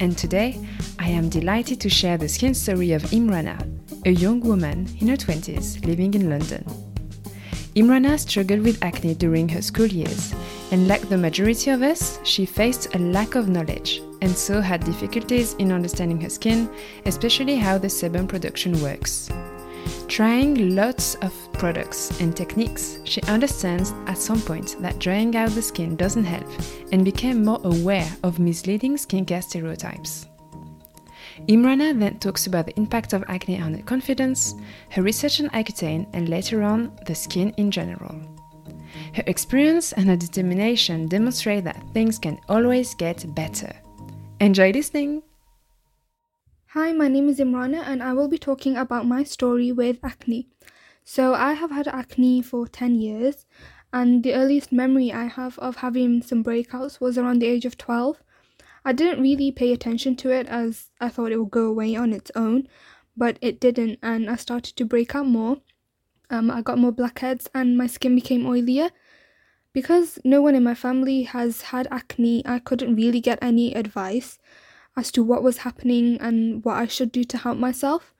And today, I am delighted to share the skin story of Imrana, a young woman in her 20s living in London. Imrana struggled with acne during her school years, and like the majority of us, she faced a lack of knowledge and so had difficulties in understanding her skin, especially how the sebum production works. Trying lots of products and techniques, she understands at some point that drying out the skin doesn't help and became more aware of misleading skincare stereotypes. Imrana then talks about the impact of acne on her confidence, her research on Accutane, and later on, the skin in general. Her experience and her determination demonstrate that things can always get better. Enjoy listening! Hi, my name is Imrana and I will be talking about my story with acne. So, I have had acne for 10 years, and the earliest memory I have of having some breakouts was around the age of 12. I didn't really pay attention to it as I thought it would go away on its own, but it didn't, and I started to break out more. Um, I got more blackheads and my skin became oilier. Because no one in my family has had acne, I couldn't really get any advice as to what was happening and what I should do to help myself.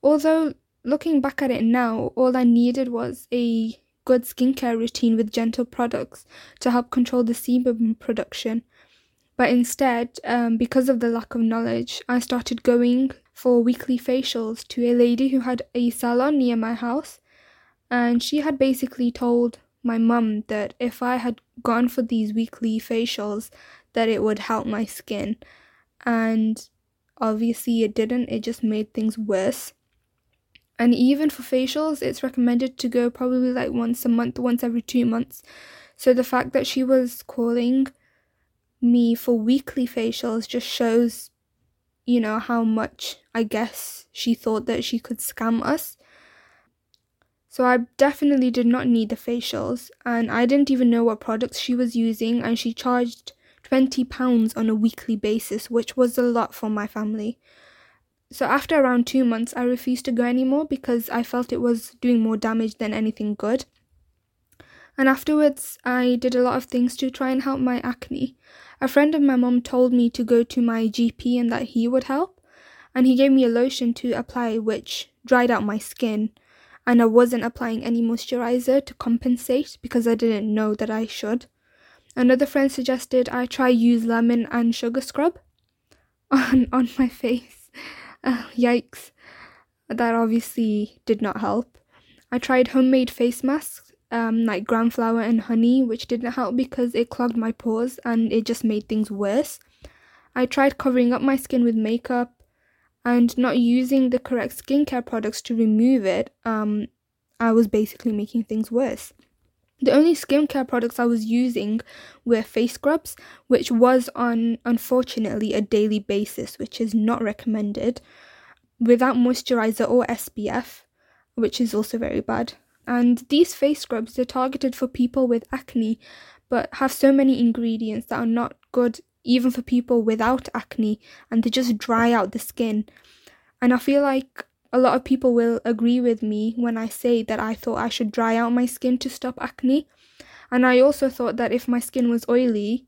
Although, looking back at it now, all I needed was a good skincare routine with gentle products to help control the sebum production. But instead, um, because of the lack of knowledge, I started going for weekly facials to a lady who had a salon near my house. And she had basically told my mum that if I had gone for these weekly facials, that it would help my skin and obviously it didn't, it just made things worse. And even for facials, it's recommended to go probably like once a month, once every two months. So the fact that she was calling me for weekly facials just shows, you know, how much I guess she thought that she could scam us. So I definitely did not need the facials, and I didn't even know what products she was using, and she charged £20 on a weekly basis, which was a lot for my family. So after around two months, I refused to go anymore because I felt it was doing more damage than anything good. And afterwards, I did a lot of things to try and help my acne. A friend of my mom told me to go to my GP and that he would help. And he gave me a lotion to apply, which dried out my skin. And I wasn't applying any moisturizer to compensate because I didn't know that I should. Another friend suggested I try use lemon and sugar scrub on on my face. Uh, yikes. That obviously did not help. I tried homemade face masks, um, like gram flour and honey, which didn't help because it clogged my pores and it just made things worse. I tried covering up my skin with makeup and not using the correct skincare products to remove it. Um, I was basically making things worse. The only skincare products I was using were face scrubs, which was on unfortunately a daily basis, which is not recommended, without moisturizer or SPF, which is also very bad. And these face scrubs are targeted for people with acne, but have so many ingredients that are not good even for people without acne, and they just dry out the skin. And I feel like a lot of people will agree with me when I say that I thought I should dry out my skin to stop acne. And I also thought that if my skin was oily,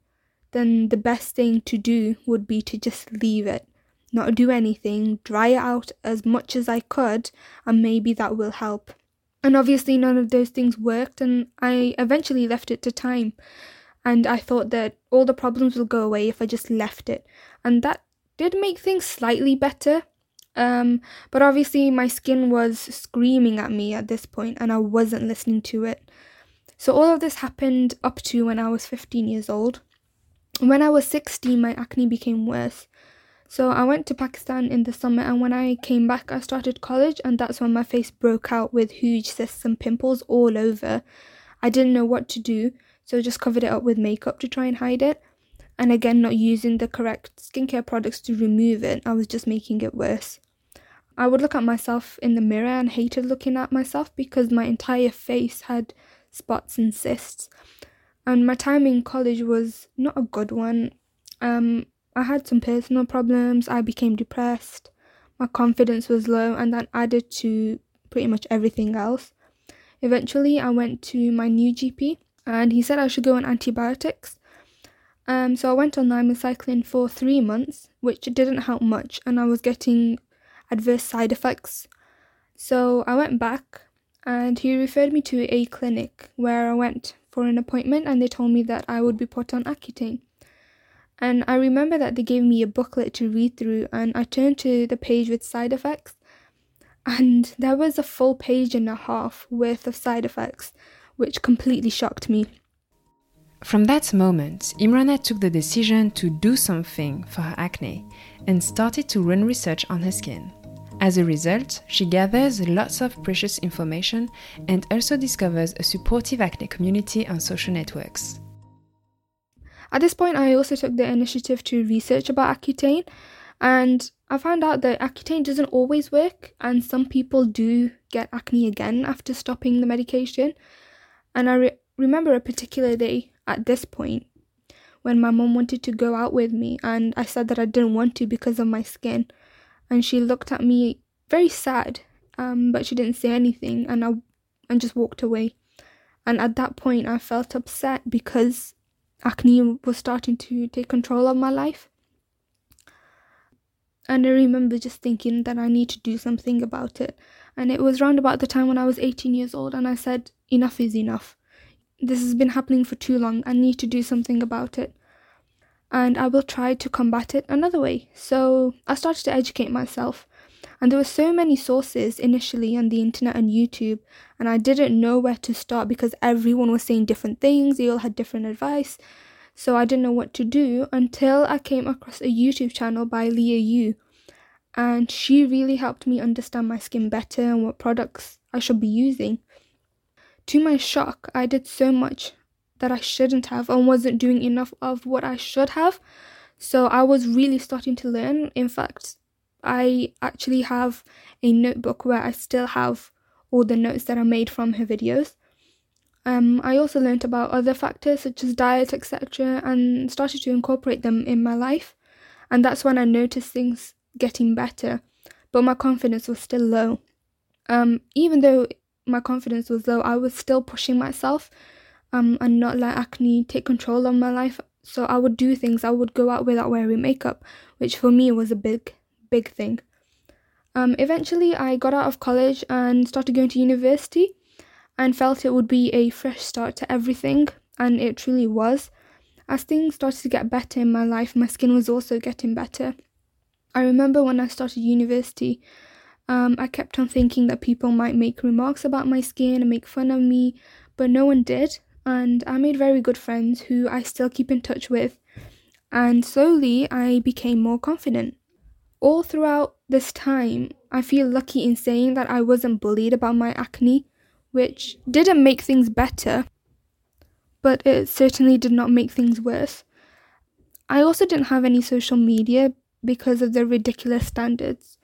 then the best thing to do would be to just leave it, not do anything, dry it out as much as I could, and maybe that will help. And obviously, none of those things worked, and I eventually left it to time. And I thought that all the problems will go away if I just left it. And that did make things slightly better, um, but obviously, my skin was screaming at me at this point, and I wasn't listening to it. So, all of this happened up to when I was 15 years old. When I was 16, my acne became worse. So, I went to Pakistan in the summer, and when I came back, I started college, and that's when my face broke out with huge cysts and pimples all over. I didn't know what to do, so I just covered it up with makeup to try and hide it. and again not using the correct skincare products to remove it, I was just making it worse. I would look at myself in the mirror and hated looking at myself because my entire face had spots and cysts. And my time in college was not a good one. Um, I had some personal problems, I became depressed, my confidence was low, and that added to pretty much everything else. Eventually, I went to my new GP and he said I should go on antibiotics. Um, so I went on cycling for three months, which didn't help much, and I was getting adverse side effects. So I went back and he referred me to a clinic where I went for an appointment and they told me that I would be put on Accutane. And I remember that they gave me a booklet to read through and I turned to the page with side effects and there was a full page and a half worth of side effects, which completely shocked me. From that moment, Imrana took the decision to do something for her acne and started to run research on her skin. As a result, she gathers lots of precious information and also discovers a supportive acne community on social networks. At this point, I also took the initiative to research about Accutane, and I found out that Accutane doesn't always work, and some people do get acne again after stopping the medication. And I re- remember a particular day at this point when my mom wanted to go out with me, and I said that I didn't want to because of my skin. And she looked at me very sad, um, but she didn't say anything, and I and just walked away. And at that point, I felt upset because acne was starting to take control of my life. And I remember just thinking that I need to do something about it. And it was round about the time when I was 18 years old, and I said, Enough is enough. This has been happening for too long. I need to do something about it. And I will try to combat it another way. So I started to educate myself. And there were so many sources initially on the internet and YouTube, and I didn't know where to start because everyone was saying different things, they all had different advice. So I didn't know what to do until I came across a YouTube channel by Liah Yoo. And she really helped me understand my skin better and what products I should be using. To my shock, I did so much that I shouldn't have and wasn't doing enough of what I should have. So I was really starting to learn. In fact, I actually have a notebook where I still have all the notes that I made from her videos. Um, I also learned about other factors such as diet, etc., and started to incorporate them in my life. And that's when I noticed things getting better, but my confidence was still low. Um, even though my confidence was low, I was still pushing myself um, and not let acne take control of my life. So I would do things. I would go out without wearing makeup, which for me was a big, big thing. Um, eventually, I got out of college and started going to university and felt it would be a fresh start to everything, and it truly was. As things started to get better in my life, my skin was also getting better. I remember when I started university, um, I kept on thinking that people might make remarks about my skin and make fun of me, but no one did. And I made very good friends who I still keep in touch with. And slowly I became more confident. All throughout this time, I feel lucky in saying that I wasn't bullied about my acne, which didn't make things better, but it certainly did not make things worse. I also didn't have any social media because of the ridiculous standards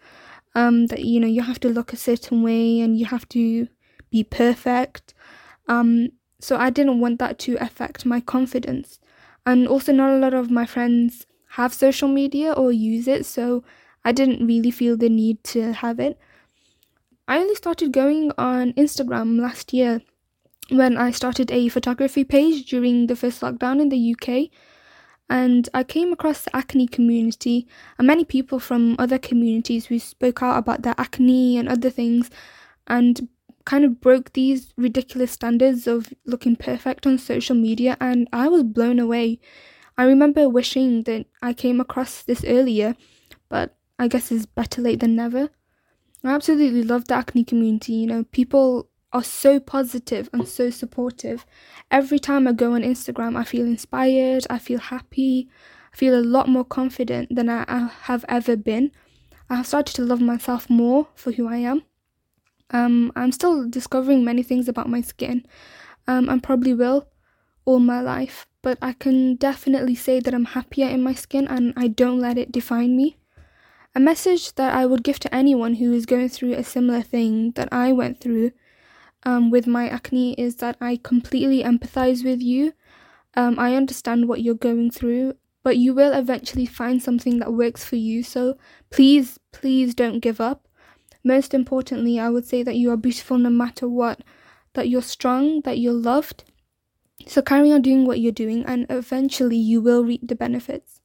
um, that you know you have to look a certain way and you have to be perfect. Um, so I didn't want that to affect my confidence. And also, not a lot of my friends have social media or use it, so I didn't really feel the need to have it. I only started going on Instagram last year when I started a photography page during the first lockdown in the UK and I came across the acne community and many people from other communities who spoke out about their acne and other things and kind of broke these ridiculous standards of looking perfect on social media and I was blown away. I remember wishing that I came across this earlier, but I guess it's better late than never. I absolutely love the acne community, you know, people are so positive and so supportive. Every time I go on Instagram, I feel inspired, I feel happy, I feel a lot more confident than I have ever been. I have started to love myself more for who I am. Um, I'm still discovering many things about my skin, um, and probably will all my life, but I can definitely say that I'm happier in my skin and I don't let it define me. A message that I would give to anyone who is going through a similar thing that I went through um, with my acne is that I completely empathize with you. Um, I understand what you're going through, but you will eventually find something that works for you. So please, please don't give up. Most importantly, I would say that you are beautiful no matter what, that you're strong, that you're loved. So carry on doing what you're doing, and eventually you will reap the benefits.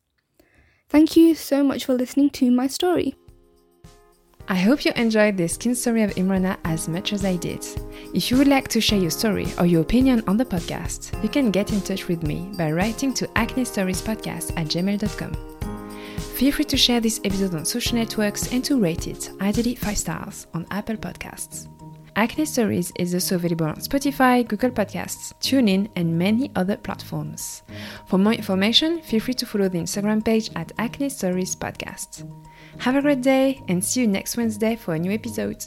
Thank you so much for listening to my story. I hope you enjoyed the skin story of Imrana as much as I did. If you would like to share your story or your opinion on the podcast, you can get in touch with me by writing to acne stories podcast at gmail.com. Feel free to share this episode on social networks and to rate it, ideally 5 stars, on Apple Podcasts. Acne Stories is also available on Spotify, Google Podcasts, TuneIn, and many other platforms. For more information, feel free to follow the Instagram page at Acne Stories Podcast. Have a great day and see you next Wednesday for a new episode.